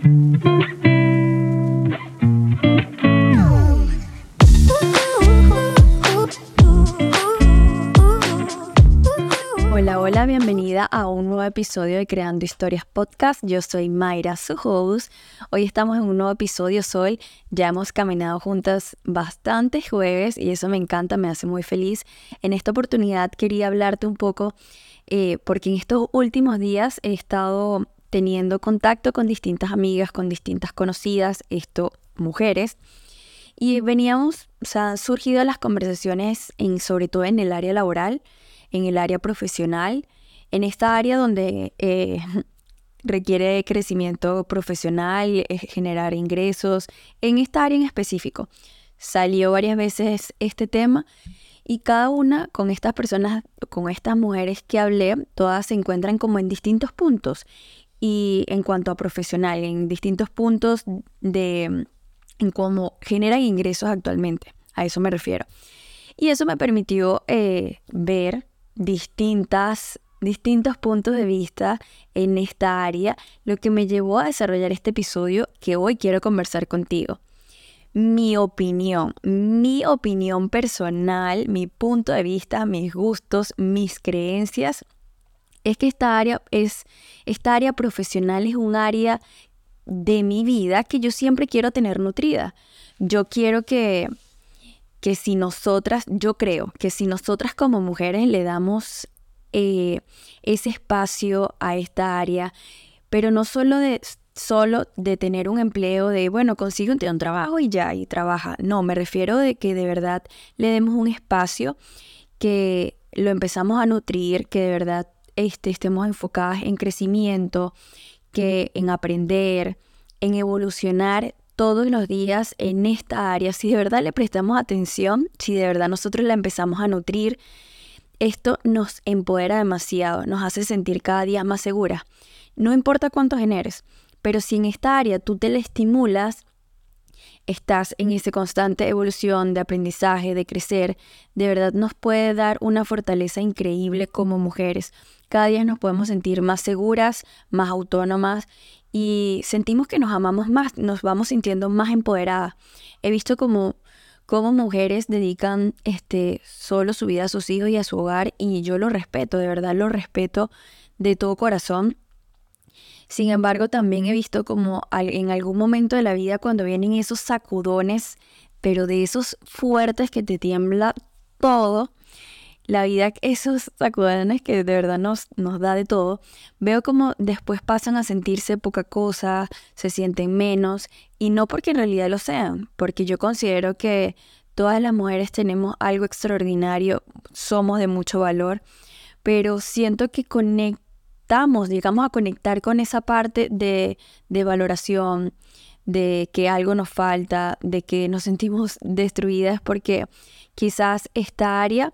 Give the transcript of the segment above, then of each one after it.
Hola, hola, bienvenida a un nuevo episodio de Creando Historias Podcast. Yo soy Mayra, su. Hoy estamos en un nuevo episodio Sol. Ya hemos caminado juntas bastantes jueves y eso me encanta, me hace muy feliz. En esta oportunidad quería hablarte un poco eh, porque en estos últimos días he estado teniendo contacto con distintas amigas, con distintas conocidas, esto, mujeres. Y veníamos, o sea, han surgido las conversaciones sobre todo en el área laboral en el área profesional, en esta área donde eh, requiere crecimiento profesional, eh, generar ingresos, en esta área en específico. Salió varias veces este tema y cada una con estas personas, con estas mujeres que hablé, todas se encuentran como en distintos puntos. Y en cuanto a profesional, en distintos puntos de cómo generan ingresos actualmente. A eso me refiero. Y eso me permitió eh, ver distintas, distintos puntos de vista en esta área, lo que me llevó a desarrollar este episodio que hoy quiero conversar contigo. Mi opinión, mi opinión personal, mi punto de vista, mis gustos, mis creencias, es que esta área es esta área profesional es un área de mi vida que yo siempre quiero tener nutrida. Yo quiero que que si nosotras, yo creo que si nosotras como mujeres le damos eh, ese espacio a esta área, pero no solo de, solo de tener un empleo de, bueno, consigue un, un trabajo y ya, y trabaja. No, me refiero de que de verdad le demos un espacio que lo empezamos a nutrir, que de verdad este, estemos enfocadas en crecimiento, que en aprender, en evolucionar todos los días en esta área, si de verdad le prestamos atención, si de verdad nosotros la empezamos a nutrir, esto nos empodera demasiado, nos hace sentir cada día más segura. No importa cuánto generes, pero si en esta área tú te la estimulas, estás en esa constante evolución de aprendizaje, de crecer, de verdad nos puede dar una fortaleza increíble como mujeres. Cada día nos podemos sentir más seguras, más autónomas y sentimos que nos amamos más, nos vamos sintiendo más empoderadas. He visto como, como mujeres dedican este, solo su vida a sus hijos y a su hogar y yo lo respeto, de verdad lo respeto de todo corazón. Sin embargo, también he visto como en algún momento de la vida cuando vienen esos sacudones, pero de esos fuertes que te tiembla todo, la vida, esos sacudones que de verdad nos, nos da de todo, veo como después pasan a sentirse poca cosa, se sienten menos, y no porque en realidad lo sean, porque yo considero que todas las mujeres tenemos algo extraordinario, somos de mucho valor, pero siento que llegamos a conectar con esa parte de, de valoración, de que algo nos falta, de que nos sentimos destruidas, porque quizás esta área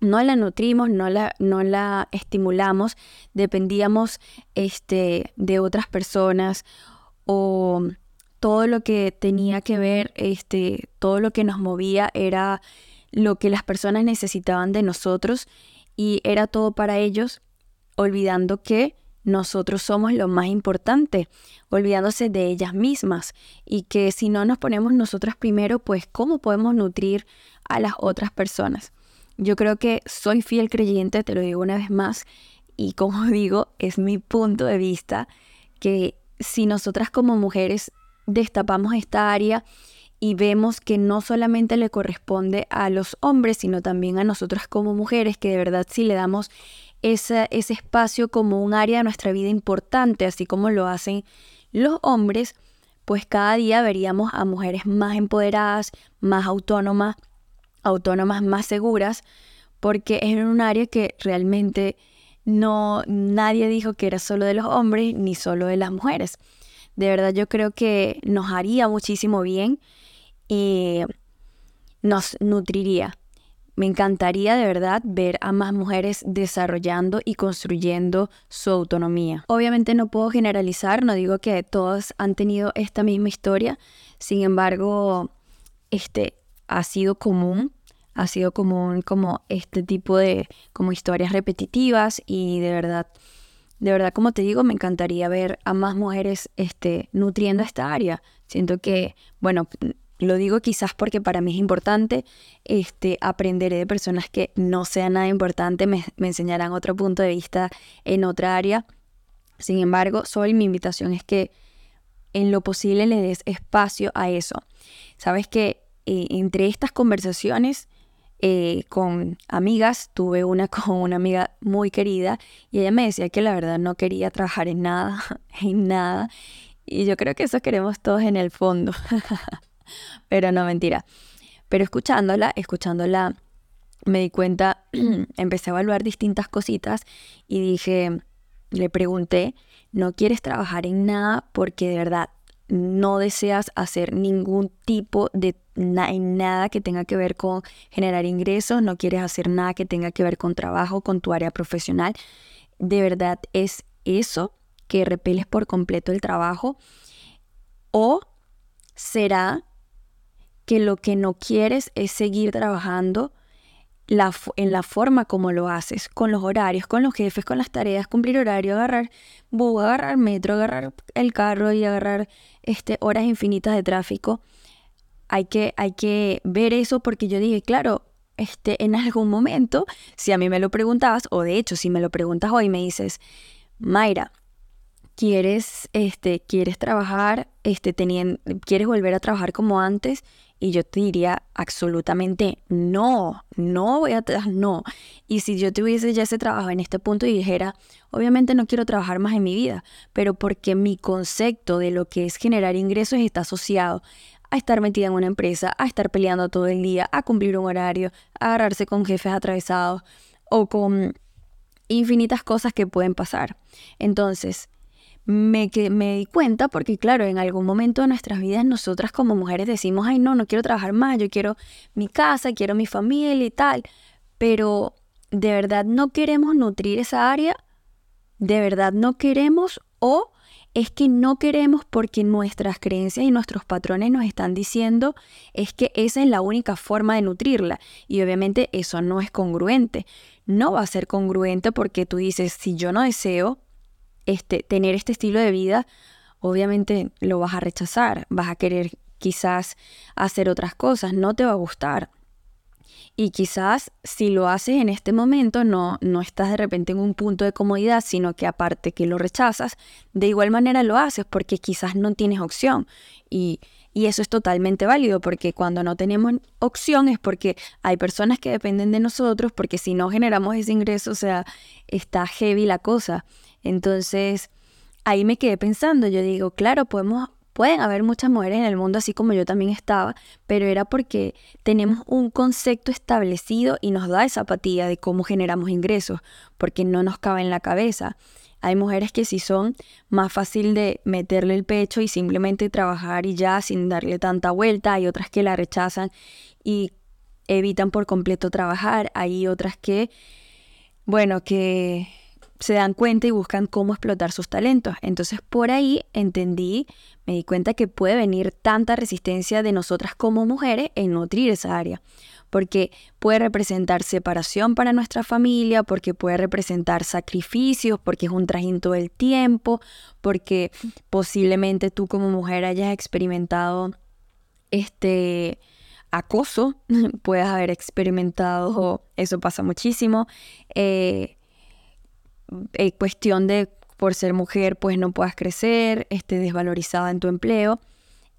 no la nutrimos, no la, no la estimulamos, dependíamos este, de otras personas o todo lo que tenía que ver, este, todo lo que nos movía era lo que las personas necesitaban de nosotros y era todo para ellos, olvidando que nosotros somos lo más importante, olvidándose de ellas mismas y que si no nos ponemos nosotras primero, pues ¿cómo podemos nutrir a las otras personas? Yo creo que soy fiel creyente, te lo digo una vez más, y como digo, es mi punto de vista que si nosotras como mujeres destapamos esta área y vemos que no solamente le corresponde a los hombres, sino también a nosotras como mujeres, que de verdad si le damos ese, ese espacio como un área de nuestra vida importante, así como lo hacen los hombres, pues cada día veríamos a mujeres más empoderadas, más autónomas, autónomas más seguras, porque es un área que realmente no nadie dijo que era solo de los hombres ni solo de las mujeres. De verdad yo creo que nos haría muchísimo bien y nos nutriría. Me encantaría de verdad ver a más mujeres desarrollando y construyendo su autonomía. Obviamente no puedo generalizar, no digo que todos han tenido esta misma historia, sin embargo, este ha sido común ha sido común como este tipo de como historias repetitivas y de verdad de verdad, como te digo, me encantaría ver a más mujeres este, nutriendo esta área. Siento que, bueno, lo digo quizás porque para mí es importante, este, aprenderé de personas que no sean nada importante, me, enseñarán otro punto de vista en otra área. Sin embargo, Sol, mi invitación es que en lo posible le des espacio a eso. Sabes que eh, entre estas conversaciones eh, con amigas, tuve una con una amiga muy querida y ella me decía que la verdad no quería trabajar en nada, en nada. Y yo creo que eso queremos todos en el fondo. Pero no, mentira. Pero escuchándola, escuchándola, me di cuenta, empecé a evaluar distintas cositas y dije, le pregunté, ¿no quieres trabajar en nada porque de verdad no deseas hacer ningún tipo de en nada que tenga que ver con generar ingresos, no quieres hacer nada que tenga que ver con trabajo, con tu área profesional. De verdad es eso que repeles por completo el trabajo o será que lo que no quieres es seguir trabajando en la forma como lo haces, con los horarios, con los jefes, con las tareas, cumplir horario, agarrar bus, agarrar metro, agarrar el carro y agarrar este, horas infinitas de tráfico. Hay que, hay que ver eso porque yo dije, claro, este, en algún momento, si a mí me lo preguntabas, o de hecho, si me lo preguntas hoy, me dices, Mayra, ¿quieres, este, quieres trabajar, este, teniendo, quieres volver a trabajar como antes? Y yo te diría absolutamente no, no voy a, no. Y si yo tuviese ya ese trabajo en este punto y dijera, obviamente no quiero trabajar más en mi vida, pero porque mi concepto de lo que es generar ingresos está asociado a estar metida en una empresa, a estar peleando todo el día, a cumplir un horario, a agarrarse con jefes atravesados o con infinitas cosas que pueden pasar. Entonces, me, que, me di cuenta porque, claro, en algún momento de nuestras vidas nosotras como mujeres decimos, ay, no, no quiero trabajar más, yo quiero mi casa, quiero mi familia y tal, pero de verdad no queremos nutrir esa área, de verdad no queremos o es que no queremos porque nuestras creencias y nuestros patrones nos están diciendo es que esa es la única forma de nutrirla y obviamente eso no es congruente. No va a ser congruente porque tú dices, si yo no deseo este, tener este estilo de vida, obviamente lo vas a rechazar, vas a querer quizás hacer otras cosas, no te va a gustar. Y quizás si lo haces en este momento no, no estás de repente en un punto de comodidad, sino que aparte que lo rechazas, de igual manera lo haces porque quizás no tienes opción. Y, y eso es totalmente válido porque cuando no tenemos opción es porque hay personas que dependen de nosotros, porque si no generamos ese ingreso, o sea, está heavy la cosa. Entonces, ahí me quedé pensando, yo digo, claro, podemos, pueden haber muchas mujeres en el mundo así como yo también estaba, pero era porque tenemos un concepto establecido y nos da esa apatía de cómo generamos ingresos, porque no nos cabe en la cabeza. Hay mujeres que sí son más fácil de meterle el pecho y simplemente trabajar y ya sin darle tanta vuelta. Hay otras que la rechazan y evitan por completo trabajar. Hay otras que, bueno, que se dan cuenta y buscan cómo explotar sus talentos. Entonces por ahí entendí, me di cuenta que puede venir tanta resistencia de nosotras como mujeres en nutrir esa área, porque puede representar separación para nuestra familia, porque puede representar sacrificios, porque es un trajín todo el tiempo, porque posiblemente tú como mujer hayas experimentado este acoso, puedes haber experimentado, eso pasa muchísimo, eh, eh, cuestión de por ser mujer pues no puedas crecer, esté desvalorizada en tu empleo.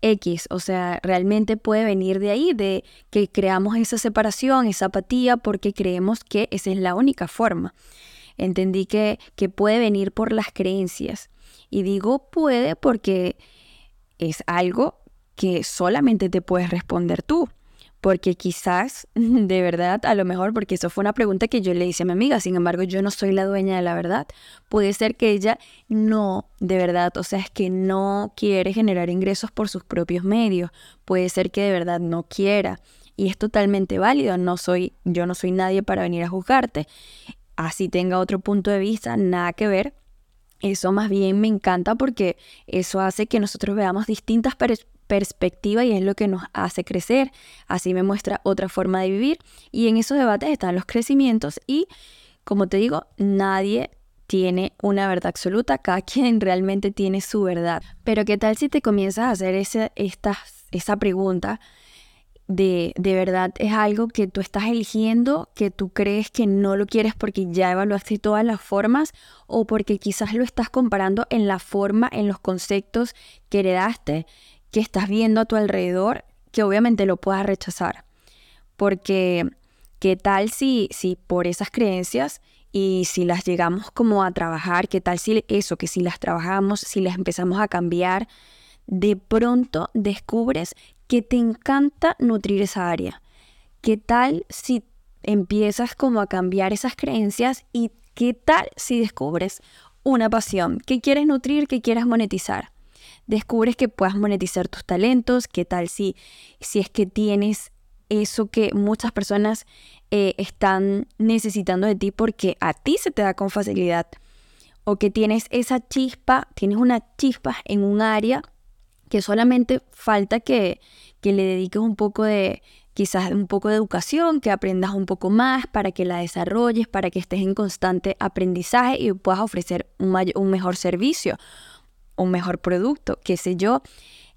X, o sea, realmente puede venir de ahí, de que creamos esa separación, esa apatía, porque creemos que esa es la única forma. Entendí que, que puede venir por las creencias. Y digo puede porque es algo que solamente te puedes responder tú porque quizás, de verdad, a lo mejor, porque eso fue una pregunta que yo le hice a mi amiga, sin embargo, yo no soy la dueña de la verdad. Puede ser que ella no, de verdad, o sea, es que no quiere generar ingresos por sus propios medios. Puede ser que de verdad no quiera. Y es totalmente válido, no soy, yo no soy nadie para venir a juzgarte. Así tenga otro punto de vista, nada que ver. Eso más bien me encanta porque eso hace que nosotros veamos distintas perspectiva y es lo que nos hace crecer. Así me muestra otra forma de vivir y en esos debates están los crecimientos y como te digo, nadie tiene una verdad absoluta, cada quien realmente tiene su verdad. Pero ¿qué tal si te comienzas a hacer ese, esta, esa pregunta? De, de verdad es algo que tú estás eligiendo, que tú crees que no lo quieres porque ya evaluaste todas las formas o porque quizás lo estás comparando en la forma, en los conceptos que heredaste, que estás viendo a tu alrededor, que obviamente lo puedas rechazar. Porque, ¿qué tal si, si por esas creencias y si las llegamos como a trabajar, qué tal si eso, que si las trabajamos, si las empezamos a cambiar, de pronto descubres que te encanta nutrir esa área. ¿Qué tal si empiezas como a cambiar esas creencias y qué tal si descubres una pasión que quieres nutrir, que quieras monetizar? Descubres que puedas monetizar tus talentos, qué tal si, si es que tienes eso que muchas personas eh, están necesitando de ti porque a ti se te da con facilidad. O que tienes esa chispa, tienes una chispa en un área que solamente falta que, que le dediques un poco de, quizás un poco de educación, que aprendas un poco más para que la desarrolles, para que estés en constante aprendizaje y puedas ofrecer un, un mejor servicio, un mejor producto, qué sé yo.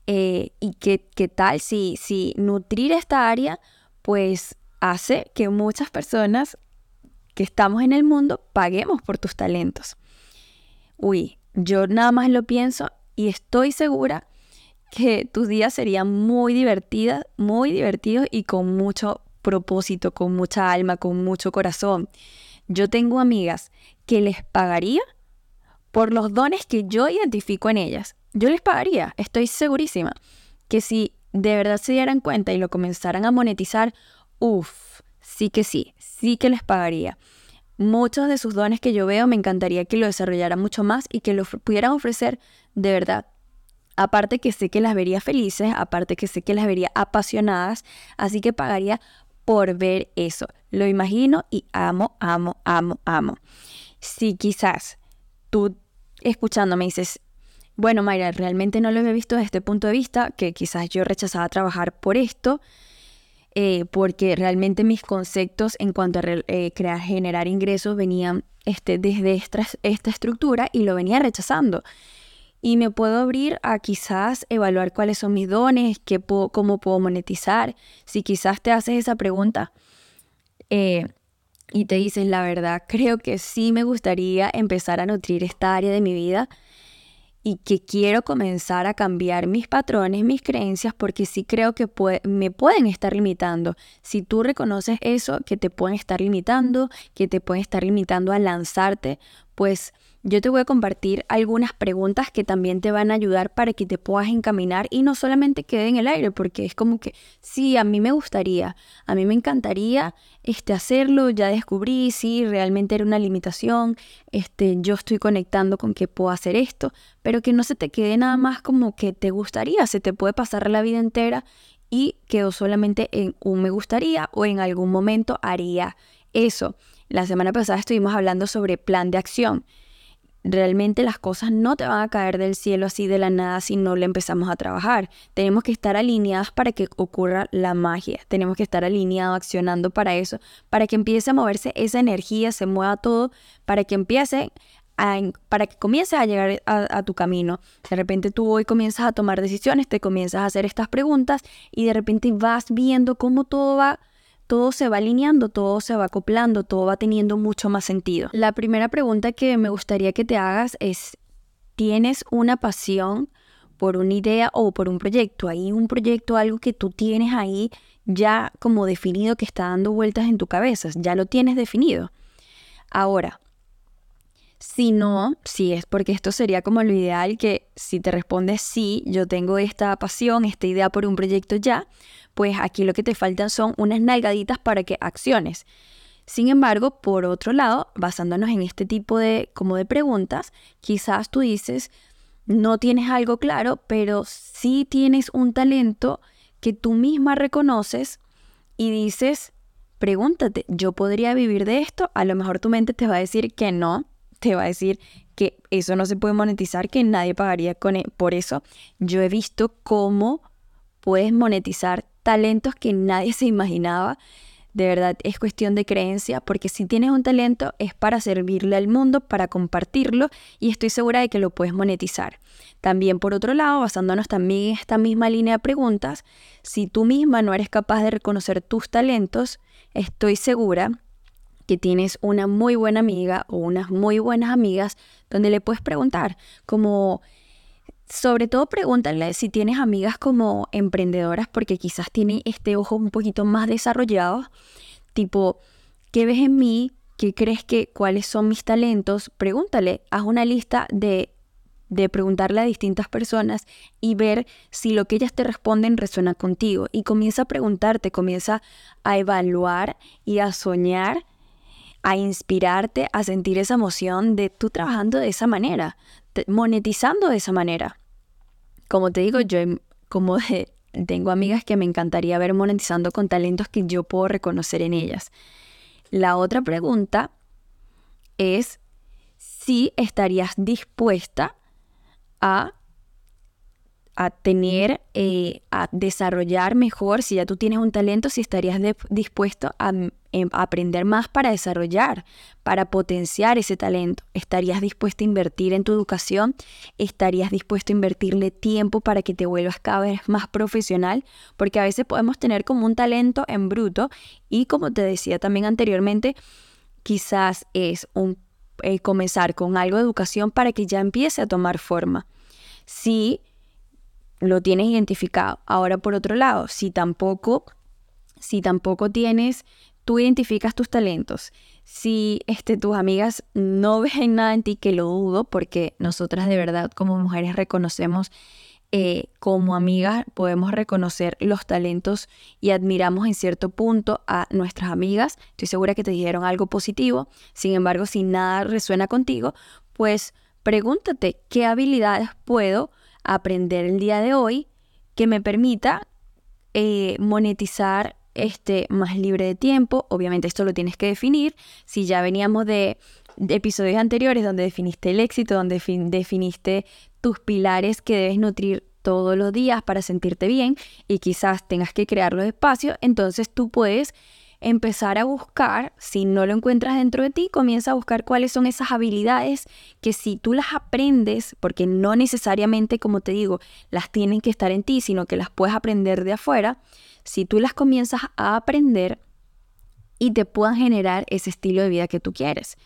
Eh, y qué, qué tal si, si nutrir esta área, pues hace que muchas personas que estamos en el mundo paguemos por tus talentos. Uy, yo nada más lo pienso y estoy segura que tus días serían muy divertidas, muy divertidos y con mucho propósito, con mucha alma, con mucho corazón. Yo tengo amigas que les pagaría por los dones que yo identifico en ellas. Yo les pagaría, estoy segurísima, que si de verdad se dieran cuenta y lo comenzaran a monetizar, uff, sí que sí, sí que les pagaría. Muchos de sus dones que yo veo me encantaría que lo desarrollaran mucho más y que lo pudieran ofrecer de verdad. Aparte que sé que las vería felices, aparte que sé que las vería apasionadas, así que pagaría por ver eso. Lo imagino y amo, amo, amo, amo. Si quizás tú escuchándome dices, bueno, Mayra, realmente no lo había visto desde este punto de vista, que quizás yo rechazaba trabajar por esto, eh, porque realmente mis conceptos en cuanto a eh, crear, generar ingresos venían este, desde esta, esta estructura y lo venía rechazando. Y me puedo abrir a quizás evaluar cuáles son mis dones, qué cómo puedo monetizar. Si quizás te haces esa pregunta eh, y te dices, la verdad, creo que sí me gustaría empezar a nutrir esta área de mi vida y que quiero comenzar a cambiar mis patrones, mis creencias, porque sí creo que me pueden estar limitando. Si tú reconoces eso, que te pueden estar limitando, que te pueden estar limitando a lanzarte, pues yo te voy a compartir algunas preguntas que también te van a ayudar para que te puedas encaminar y no solamente quede en el aire, porque es como que sí, a mí me gustaría, a mí me encantaría este hacerlo, ya descubrí si realmente era una limitación, este yo estoy conectando con que puedo hacer esto, pero que no se te quede nada más como que te gustaría, se te puede pasar la vida entera y quedó solamente en un me gustaría o en algún momento haría eso. La semana pasada estuvimos hablando sobre plan de acción Realmente las cosas no te van a caer del cielo así de la nada si no le empezamos a trabajar. Tenemos que estar alineados para que ocurra la magia. Tenemos que estar alineados, accionando para eso, para que empiece a moverse esa energía, se mueva todo, para que empiece a, para que comience a llegar a, a, tu camino. De repente tú hoy comienzas a tomar decisiones, te comienzas a hacer estas preguntas y de repente vas viendo cómo todo va todo se va alineando, todo se va acoplando, todo va teniendo mucho más sentido. La primera pregunta que me gustaría que te hagas es, ¿tienes una pasión por una idea o por un proyecto? Hay un proyecto, algo que tú tienes ahí ya como definido que está dando vueltas en tu cabeza, ya lo tienes definido. Ahora, si no, si es porque esto sería como lo ideal, que si te respondes sí, yo tengo esta pasión, esta idea por un proyecto ya, pues aquí lo que te faltan son unas nalgaditas para que acciones. Sin embargo, por otro lado, basándonos en este tipo de como de preguntas, quizás tú dices, no tienes algo claro, pero sí tienes un talento que tú misma reconoces y dices, pregúntate, ¿yo podría vivir de esto? A lo mejor tu mente te va a decir que no, te va a decir que eso no se puede monetizar, que nadie pagaría con e-, por eso. Yo he visto cómo puedes monetizar talentos que nadie se imaginaba de verdad es cuestión de creencia, porque si tienes un talento es para servirle al mundo, para compartirlo y estoy segura de que lo puedes monetizar. También por otro lado, basándonos también en esta misma línea de preguntas, si tú misma no eres capaz de reconocer tus talentos, estoy segura que tienes una muy buena amiga o unas muy buenas amigas donde le puedes preguntar como sobre todo pregúntale si tienes amigas como emprendedoras porque quizás tienen este ojo un poquito más desarrollado, tipo, ¿qué ves en mí? ¿Qué crees que cuáles son mis talentos? Pregúntale, haz una lista de de preguntarle a distintas personas y ver si lo que ellas te responden resuena contigo. Y comienza a preguntarte, comienza a evaluar y a soñar, a inspirarte, a sentir esa emoción de tú trabajando de esa manera, monetizando de esa manera. Como te digo, yo como tengo amigas que me encantaría ver monetizando con talentos que yo puedo reconocer en ellas. La otra pregunta es si estarías dispuesta a, a tener, eh, a desarrollar mejor, si ya tú tienes un talento, si estarías dispuesto a, em, a, aprender más para desarrollar, para potenciar ese talento. ¿Estarías dispuesto a invertir en tu educación? ¿Estarías dispuesto a invertirle tiempo para que te vuelvas cada vez más profesional? Porque a veces podemos tener como un talento en bruto y como te decía también anteriormente, quizás es un eh, comenzar con algo de educación para que ya empiece a tomar forma. Si lo tienes identificado. Ahora, por otro lado, si tampoco, si tampoco tienes, tú identificas tus talentos. Si este, tus amigas no ven nada en ti, que lo dudo, porque nosotras de verdad como mujeres reconocemos eh, como amigas podemos reconocer los talentos y admiramos en cierto punto a nuestras amigas. Estoy segura que te dijeron algo positivo. Sin embargo, si nada resuena contigo, pues pregúntate qué habilidades puedo aprender el día de hoy que me permita eh, monetizar este más libre de tiempo. Obviamente esto lo tienes que definir. Si ya veníamos de, de episodios anteriores donde definiste el éxito, donde definiste tus pilares que debes nutrir todos los días para sentirte bien y quizás tengas que crear los espacios, entonces tú puedes empezar a buscar, si no lo encuentras dentro de ti, comienza a buscar cuáles son esas habilidades que si tú las aprendes, porque no necesariamente, como te digo, las tienen que estar en ti, sino que las puedes aprender de afuera, si tú las comienzas a aprender y te puedan generar ese estilo de vida que tú quieres.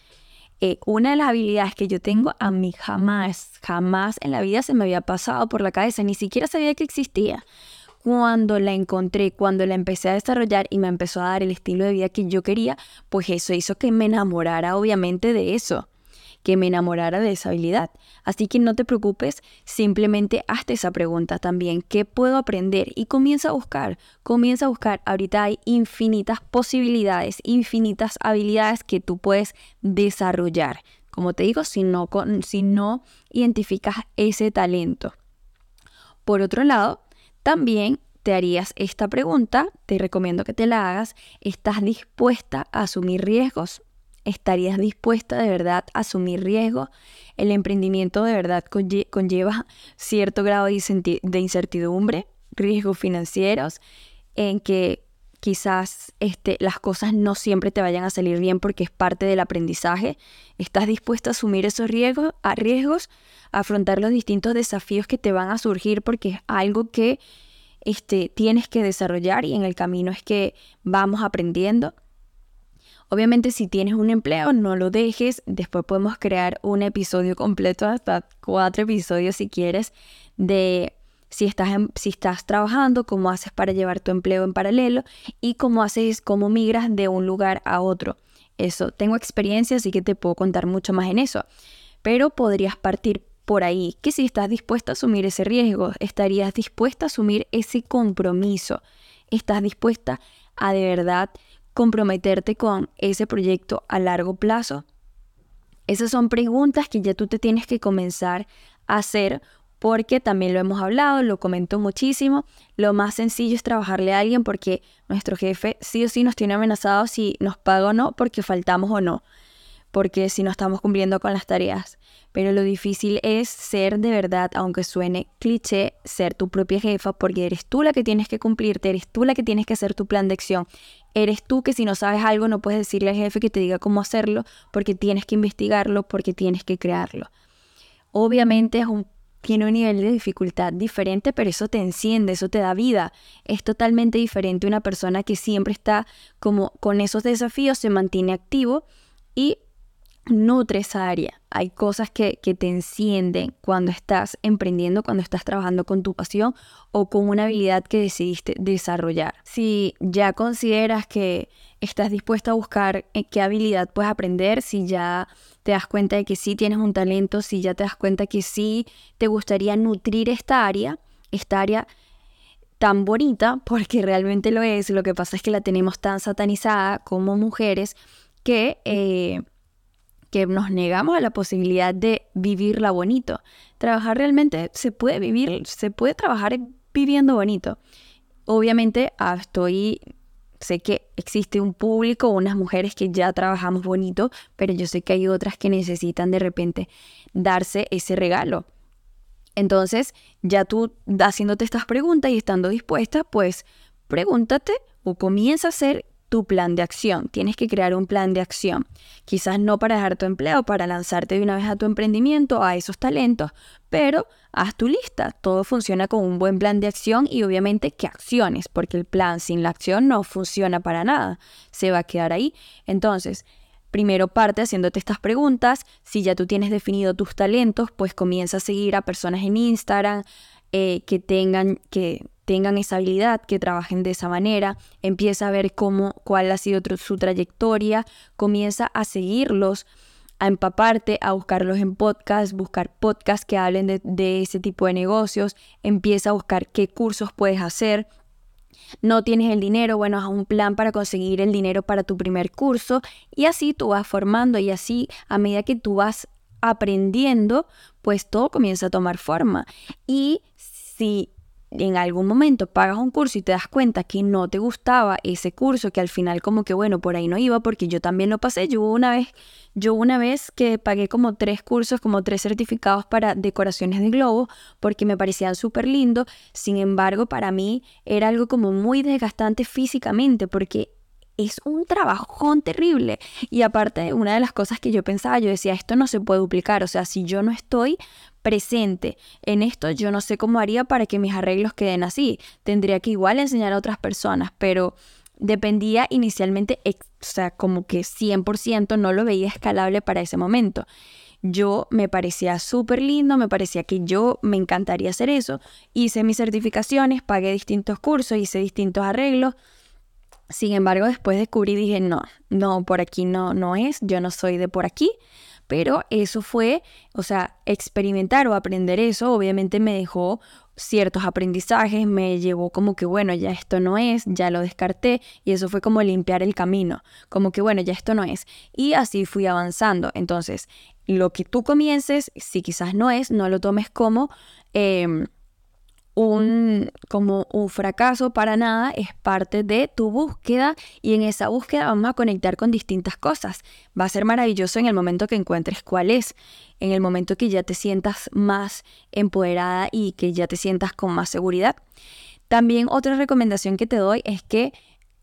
Eh, una de las habilidades que yo tengo, a mí jamás, jamás en la vida se me había pasado por la cabeza, ni siquiera sabía que existía. Cuando la encontré, cuando la empecé a desarrollar y me empezó a dar el estilo de vida que yo quería, pues eso hizo que me enamorara obviamente de eso que me enamorara de esa habilidad. Así que no te preocupes, simplemente hazte esa pregunta también, ¿qué puedo aprender? Y comienza a buscar, comienza a buscar. Ahorita hay infinitas posibilidades, infinitas habilidades que tú puedes desarrollar. Como te digo, si no, si no identificas ese talento. Por otro lado, también te harías esta pregunta, te recomiendo que te la hagas, ¿estás dispuesta a asumir riesgos? ¿Estarías dispuesta de verdad a asumir riesgo? El emprendimiento de verdad conlleva cierto grado de incertidumbre, riesgos financieros, en que quizás este, las cosas no siempre te vayan a salir bien porque es parte del aprendizaje. ¿Estás dispuesta a asumir esos riesgos, a riesgos, afrontar los distintos desafíos que te van a surgir porque es algo que este, tienes que desarrollar y en el camino es que vamos aprendiendo? Obviamente si tienes un empleo, no lo dejes. Después podemos crear un episodio completo, hasta cuatro episodios si quieres, de si estás, si estás trabajando, cómo haces para llevar tu empleo en paralelo y cómo haces, cómo migras de un lugar a otro. Eso, tengo experiencia, así que te puedo contar mucho más en eso. Pero podrías partir por ahí, que si estás dispuesta a asumir ese riesgo, estarías dispuesta a asumir ese compromiso, estás dispuesta a de verdad comprometerte con ese proyecto a largo plazo? Esas son preguntas que ya tú te tienes que comenzar a hacer porque también lo hemos hablado, lo comento muchísimo. Lo más sencillo es trabajarle a alguien porque nuestro jefe sí o sí nos tiene amenazados si nos paga o no, porque faltamos o no. porque si no estamos cumpliendo con las tareas. Pero lo difícil es ser de verdad, aunque suene cliché, ser tu propia jefa, porque eres tú la que tienes que cumplirte, eres tú la que tienes que hacer tu plan de acción. Eres tú que si no sabes algo no puedes decirle al jefe que te diga cómo hacerlo, porque tienes que investigarlo, porque tienes que crearlo. Obviamente es un tiene un nivel de dificultad diferente, pero eso te enciende, eso te da vida. Es totalmente diferente una persona que siempre está como con esos desafíos, se mantiene activo y nutre esa área. Hay cosas que, te encienden cuando estás emprendiendo, cuando estás trabajando con tu pasión o con una habilidad que decidiste desarrollar. Si ya consideras que estás dispuesta a buscar eh, qué habilidad puedes aprender, si ya te das cuenta de que sí tienes un talento, si ya te das cuenta que sí te gustaría nutrir esta área, esta área tan bonita, porque realmente lo es, lo que pasa es que la tenemos tan satanizada como mujeres que... Eh, que nos negamos a la posibilidad de vivirla bonito. Trabajar realmente se puede vivir, se puede trabajar viviendo bonito. Obviamente ah, estoy, sé que existe un público, unas mujeres que ya trabajamos bonito, pero yo sé que hay otras que necesitan de repente darse ese regalo. Entonces, ya tú haciéndote estas preguntas y estando dispuesta, pues pregúntate o comienza a hacer tu plan de acción. Tienes que crear un plan de acción. Quizás no para dejar tu empleo, para lanzarte de una vez a tu emprendimiento, a esos talentos, pero haz tu lista. Todo funciona con un buen plan de acción y obviamente que acciones, porque el plan sin la acción no funciona para nada. Se va a quedar ahí. Entonces, Primero parte haciéndote estas preguntas. Si ya tú tienes definido tus talentos, pues comienza a seguir a personas en Instagram eh, que tengan, que tengan esa habilidad, que trabajen de esa manera, empieza a ver cómo, cuál ha sido su trayectoria, comienza a seguirlos, a empaparte, a buscarlos en podcast, buscar podcasts que hablen de ese tipo de negocios, empieza a buscar qué cursos puedes hacer, no tienes el dinero, bueno, haz un plan para conseguir el dinero para tu primer curso y así tú vas formando y así a medida que tú vas aprendiendo, pues todo comienza a tomar forma. Y si en algún momento pagas un curso y te das cuenta que no te gustaba ese curso, que al final como que bueno, por ahí no iba porque yo también lo pasé. Yo una vez, yo una vez que pagué como tres cursos, como tres certificados para decoraciones de globo, porque me parecían súper lindos. Sin embargo, para mí era algo como muy desgastante físicamente porque es un trabajón terrible. Y aparte, una de las cosas que yo pensaba, yo decía, esto no se puede duplicar. O sea, si yo no estoy presente en esto, yo no sé cómo haría para que mis arreglos queden así. Tendría que igual enseñar a otras personas, pero dependía inicialmente, o sea, como que 100% no lo veía escalable para ese momento. Yo me parecía súper lindo, me parecía que yo me encantaría hacer eso. Hice mis certificaciones, pagué distintos cursos, hice distintos arreglos. Sin embargo, después descubrí, dije, no, no, por aquí no, no es, yo no soy de por aquí. Pero eso fue, o sea, experimentar o aprender eso, obviamente me dejó ciertos aprendizajes, me llevó como que, bueno, ya esto no es, ya lo descarté y eso fue como limpiar el camino, como que, bueno, ya esto no es. Y así fui avanzando. Entonces, lo que tú comiences, si quizás no es, no lo tomes como... Em, un, como un fracaso para nada, es parte de tu búsqueda y en esa búsqueda vamos a conectar con distintas cosas. Va a ser maravilloso en el momento que encuentres cuál es, en el momento que ya te sientas más empoderada y que ya te sientas con más seguridad. También otra recomendación que te doy es que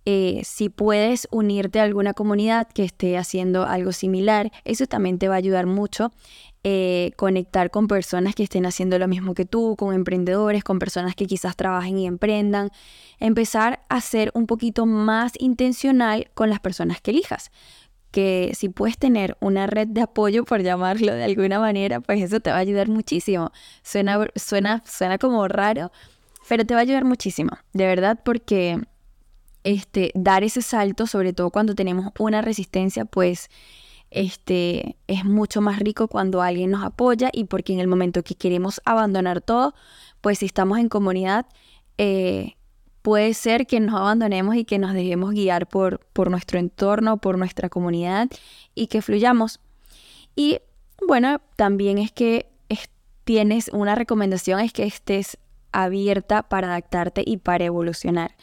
eh, si puedes unirte a alguna comunidad que esté haciendo algo similar, eso también te va a ayudar mucho eh, conectar con personas que estén haciendo lo mismo que tú, con emprendedores, con personas que quizás trabajen y emprendan. Empezar a ser un poquito más intencional con las personas que elijas. Que si puedes tener una red de apoyo, por llamarlo de alguna manera, pues eso te va a ayudar muchísimo. Suena, suena, suena como raro, pero te va a ayudar muchísimo, de verdad, porque este, dar ese salto, sobre todo cuando tenemos una resistencia, pues este, es mucho más rico cuando alguien nos apoya y porque en el momento que queremos abandonar todo, pues si estamos en comunidad, eh, puede ser que nos abandonemos y que nos dejemos guiar por, por nuestro entorno, por nuestra comunidad y que fluyamos. Y bueno, también es que tienes una recomendación, es que estés abierta para adaptarte y para evolucionar,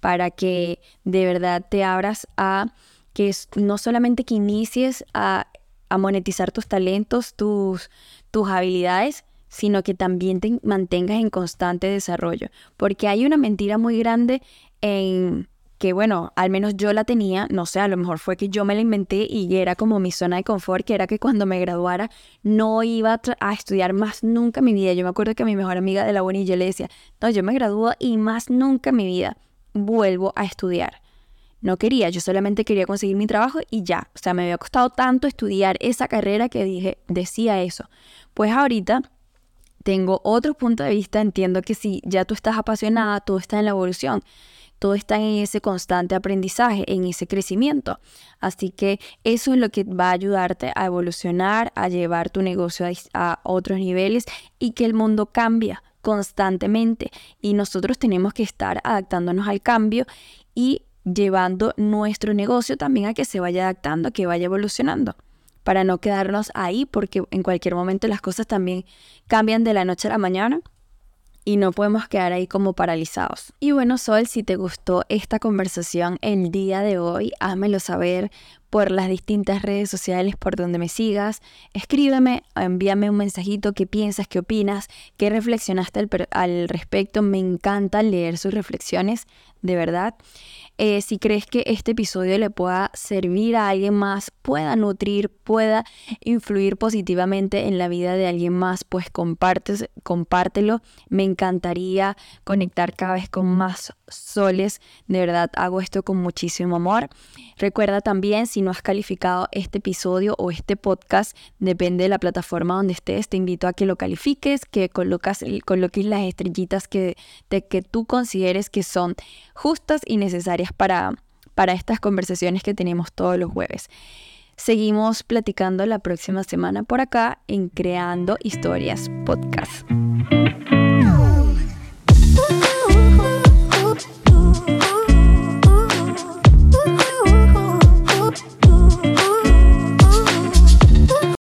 para que de verdad te abras a que es no solamente que inicies a a monetizar tus talentos, tus, tus habilidades, sino que también te mantengas en constante desarrollo. Porque hay una mentira muy grande en que bueno, al menos yo la tenía, no sé, a lo mejor fue que yo me la inventé y era como mi zona de confort, que era que cuando me graduara no iba a, estudiar más nunca en mi vida. Yo me acuerdo que mi mejor amiga de la uni yo le decía, no, yo me gradúo y más nunca en mi vida vuelvo a estudiar. No quería, yo solamente quería conseguir mi trabajo y ya. O sea, me había costado tanto estudiar esa carrera que dije, decía eso. Pues ahorita tengo otro punto de vista, entiendo que si ya tú estás apasionada, todo está en la evolución todo está en ese constante aprendizaje, en ese crecimiento. Así que eso es lo que va a ayudarte a evolucionar, a llevar tu negocio a, otros niveles y que el mundo cambia constantemente y nosotros tenemos que estar adaptándonos al cambio y llevando nuestro negocio también a que se vaya adaptando, a que vaya evolucionando para no quedarnos ahí porque en cualquier momento las cosas también cambian de la noche a la mañana y no podemos quedar ahí como paralizados. Y bueno, Sol, si te gustó esta conversación el día de hoy, házmelo saber por las distintas redes sociales por donde me sigas. Escríbeme, envíame un mensajito, qué piensas, qué opinas, qué reflexionaste al, respecto. Me encanta leer sus reflexiones, de verdad. Eh, si crees que este episodio le pueda servir a alguien más, pueda nutrir, pueda influir positivamente en la vida de alguien más, pues compartes, compártelo. Me encantaría conectar cada vez con más soles. De verdad, hago esto con muchísimo amor. Recuerda también, si no has calificado este episodio o este podcast, depende de la plataforma donde estés, te invito a que lo califiques, que coloques las estrellitas que, que tú consideres que son justas y necesarias para, para estas conversaciones que tenemos todos los jueves. Seguimos platicando la próxima semana por acá en Creando Historias Podcast.